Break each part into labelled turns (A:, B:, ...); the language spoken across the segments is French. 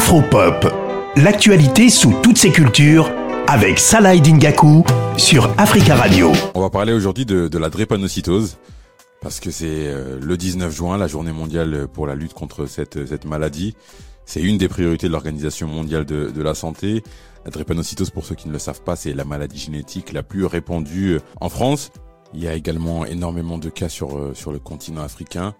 A: Afropop, l'actualité sous toutes ses cultures avec Salah Dingaku sur Africa Radio.
B: On va parler aujourd'hui de, la drépanocytose parce que c'est euh, le 19 juin, la journée mondiale pour la lutte contre cette, maladie. C'est une des priorités de l'Organisation mondiale de, la santé. La drépanocytose, pour ceux qui ne le savent pas, c'est la maladie génétique la plus répandue en France. Il y a également énormément de cas sur, euh, sur le continent africain.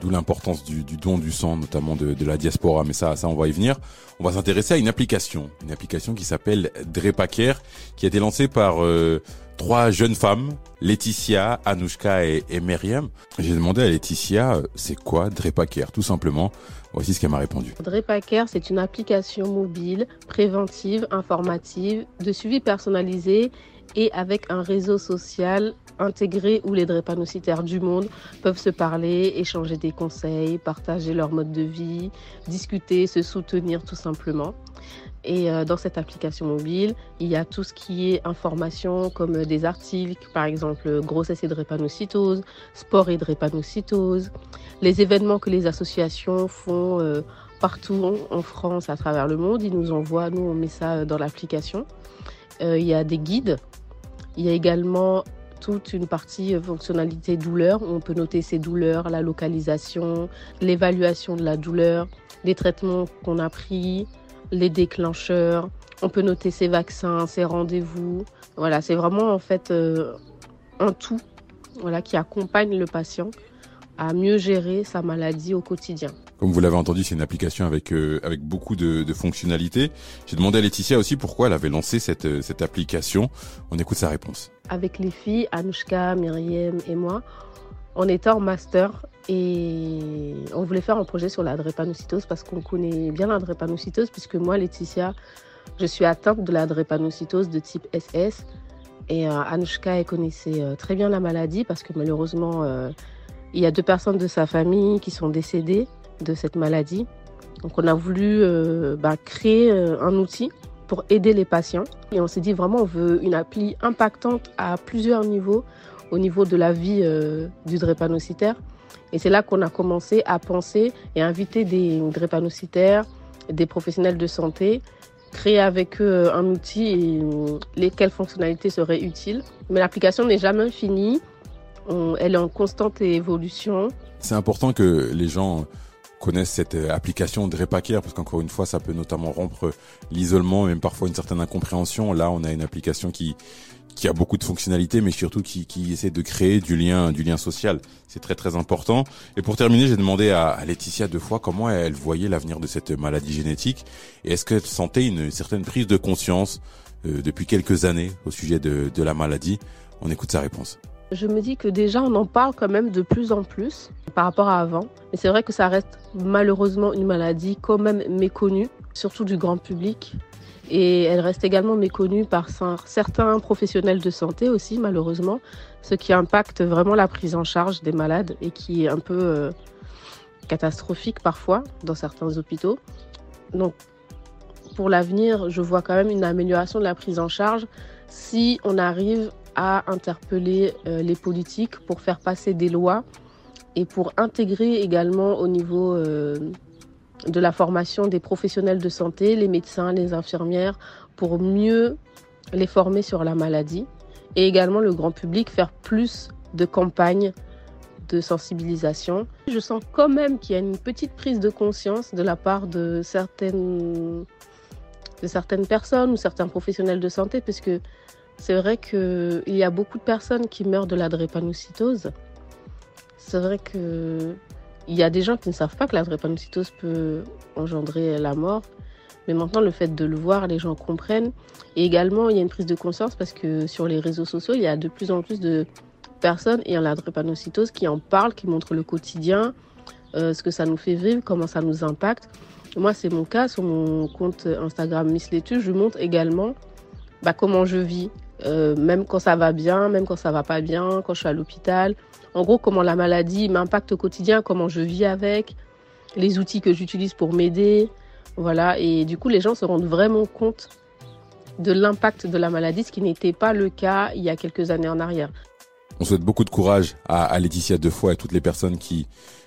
B: D'où l'importance du, don du sang, notamment de, la diaspora. Mais ça, ça, on va y venir. On va s'intéresser à une application, une application qui s'appelle Drepacare, qui a été lancée par euh, trois jeunes femmes, Laetitia, Anouchka et, et. J'ai demandé à Laetitia, euh, c'est quoi Drepacare Tout simplement. Voici ce qu'elle m'a répondu.
C: Drepacare, c'est une application mobile, préventive, informative, de suivi personnalisé et avec un réseau social intégré où les drépanocytaires du monde peuvent se parler, échanger des conseils, partager leur mode de vie, discuter, se soutenir tout simplement. Et euh, dans cette application mobile, il y a tout ce qui est information comme des articles, par exemple grossesse et drépanocytose, sport et drépanocytose, les événements que les associations font euh, partout en France, à travers le monde. Ils nous envoient, nous on met ça dans l'application. Euh, il y a des guides. Il y a également toute une partie euh, fonctionnalité douleur. On peut noter ses douleurs, la localisation, l'évaluation de la douleur, les traitements qu'on a pris, les déclencheurs. On peut noter ses vaccins, ses rendez-vous. Voilà, c'est vraiment en fait euh, un tout voilà, qui accompagne le patient à mieux gérer sa maladie au quotidien.
B: Comme vous l'avez entendu, c'est une application avec euh, avec beaucoup de, de fonctionnalités. J'ai demandé à Laetitia aussi pourquoi elle avait lancé cette euh, cette application. On écoute sa réponse.
C: Avec les filles, Anouchka, Myriam et moi, on était en master et on voulait faire un projet sur la drépanocytose parce qu'on connaît bien la drépanocytose puisque moi, Laetitia, je suis atteinte de la drépanocytose de type SS et euh, Anouchka, elle connaissait très bien la maladie parce que malheureusement, il y a deux personnes de sa famille qui sont décédées de cette maladie. Donc on a voulu euh, bah, créer euh, un outil pour aider les patients. Et on s'est dit vraiment on veut une appli impactante à plusieurs niveaux, au niveau de la vie euh, du drépanocytaire. Et c'est là qu'on a commencé à penser et inviter des drépanocytaires, des professionnels de santé, créer avec eux un outil et lesquelles fonctionnalités seraient utiles. Mais l'application n'est jamais finie, elle est en constante évolution.
B: C'est important que les gens connaissent cette euh, application de Repacare parce qu'encore une fois ça peut notamment rompre l'isolement même parfois une certaine incompréhension. Là on a une application qui qui a beaucoup de fonctionnalités mais surtout qui, qui essaie de créer du lien du lien social. C'est très très important. Et pour terminer j'ai demandé à, Laetitia deux fois comment elle voyait l'avenir de cette maladie génétique. Et est-ce qu'elle sentait une certaine prise de conscience euh, depuis quelques années au sujet de, de la maladie? On écoute sa réponse
C: je me dis que déjà, on en parle quand même de plus en plus par rapport à avant. Mais c'est vrai que ça reste malheureusement une maladie quand même méconnue, surtout du grand public. Et elle reste également méconnue par certains professionnels de santé aussi, malheureusement, ce qui impacte vraiment la prise en charge des malades et qui est un peu euh, catastrophique parfois dans certains hôpitaux. Donc, pour l'avenir, je vois quand même une amélioration de la prise en charge si on arrive à interpeller euh, les politiques pour faire passer des lois et pour intégrer également au niveau euh, de la formation des professionnels de santé, les médecins, les infirmières, pour mieux les former sur la maladie et également le grand public faire plus de campagnes de sensibilisation. Je sens quand même qu'il y a une petite prise de conscience de la part de certaines, de certaines personnes ou certains professionnels de santé, puisque c'est vrai qu'il y a beaucoup de personnes qui meurent de la drépanocytose. C'est vrai qu'il y a des gens qui ne savent pas que la drépanocytose peut engendrer la mort. Mais maintenant, le fait de le voir, les gens comprennent. Et également, il y a une prise de conscience parce que sur les réseaux sociaux, il y a de plus en plus de personnes ayant la drépanocytose qui en parlent, qui montrent le quotidien, euh, ce que ça nous fait vivre, comment ça nous impacte. Moi, c'est mon cas. Sur mon compte Instagram Miss Letu, je montre également bah, comment je vis, euh, même quand ça va bien, même quand ça va pas bien, quand je suis à l'hôpital. En gros, comment la maladie m'impacte au quotidien, comment je vis avec, les outils que j'utilise pour m'aider. Voilà. Et du coup, les gens se rendent vraiment compte de l'impact de la maladie, ce qui n'était pas le cas il y a quelques années en arrière.
B: On souhaite beaucoup de courage à, à Laetitia Defoy et toutes les personnes qui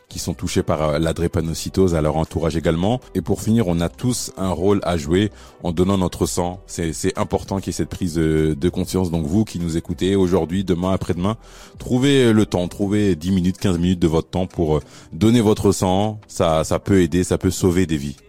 B: qui sont touchés par euh, la drépanocytose, à leur entourage également. Et pour finir, on a tous un rôle à jouer en donnant notre sang. C'est important qu'il y ait cette prise de, conscience. Donc vous qui nous écoutez aujourd'hui, demain, après-demain, trouvez le temps, trouvez 10 minutes, 15 minutes de votre temps pour euh, donner votre sang. Ça, ça peut aider, ça peut sauver des vies.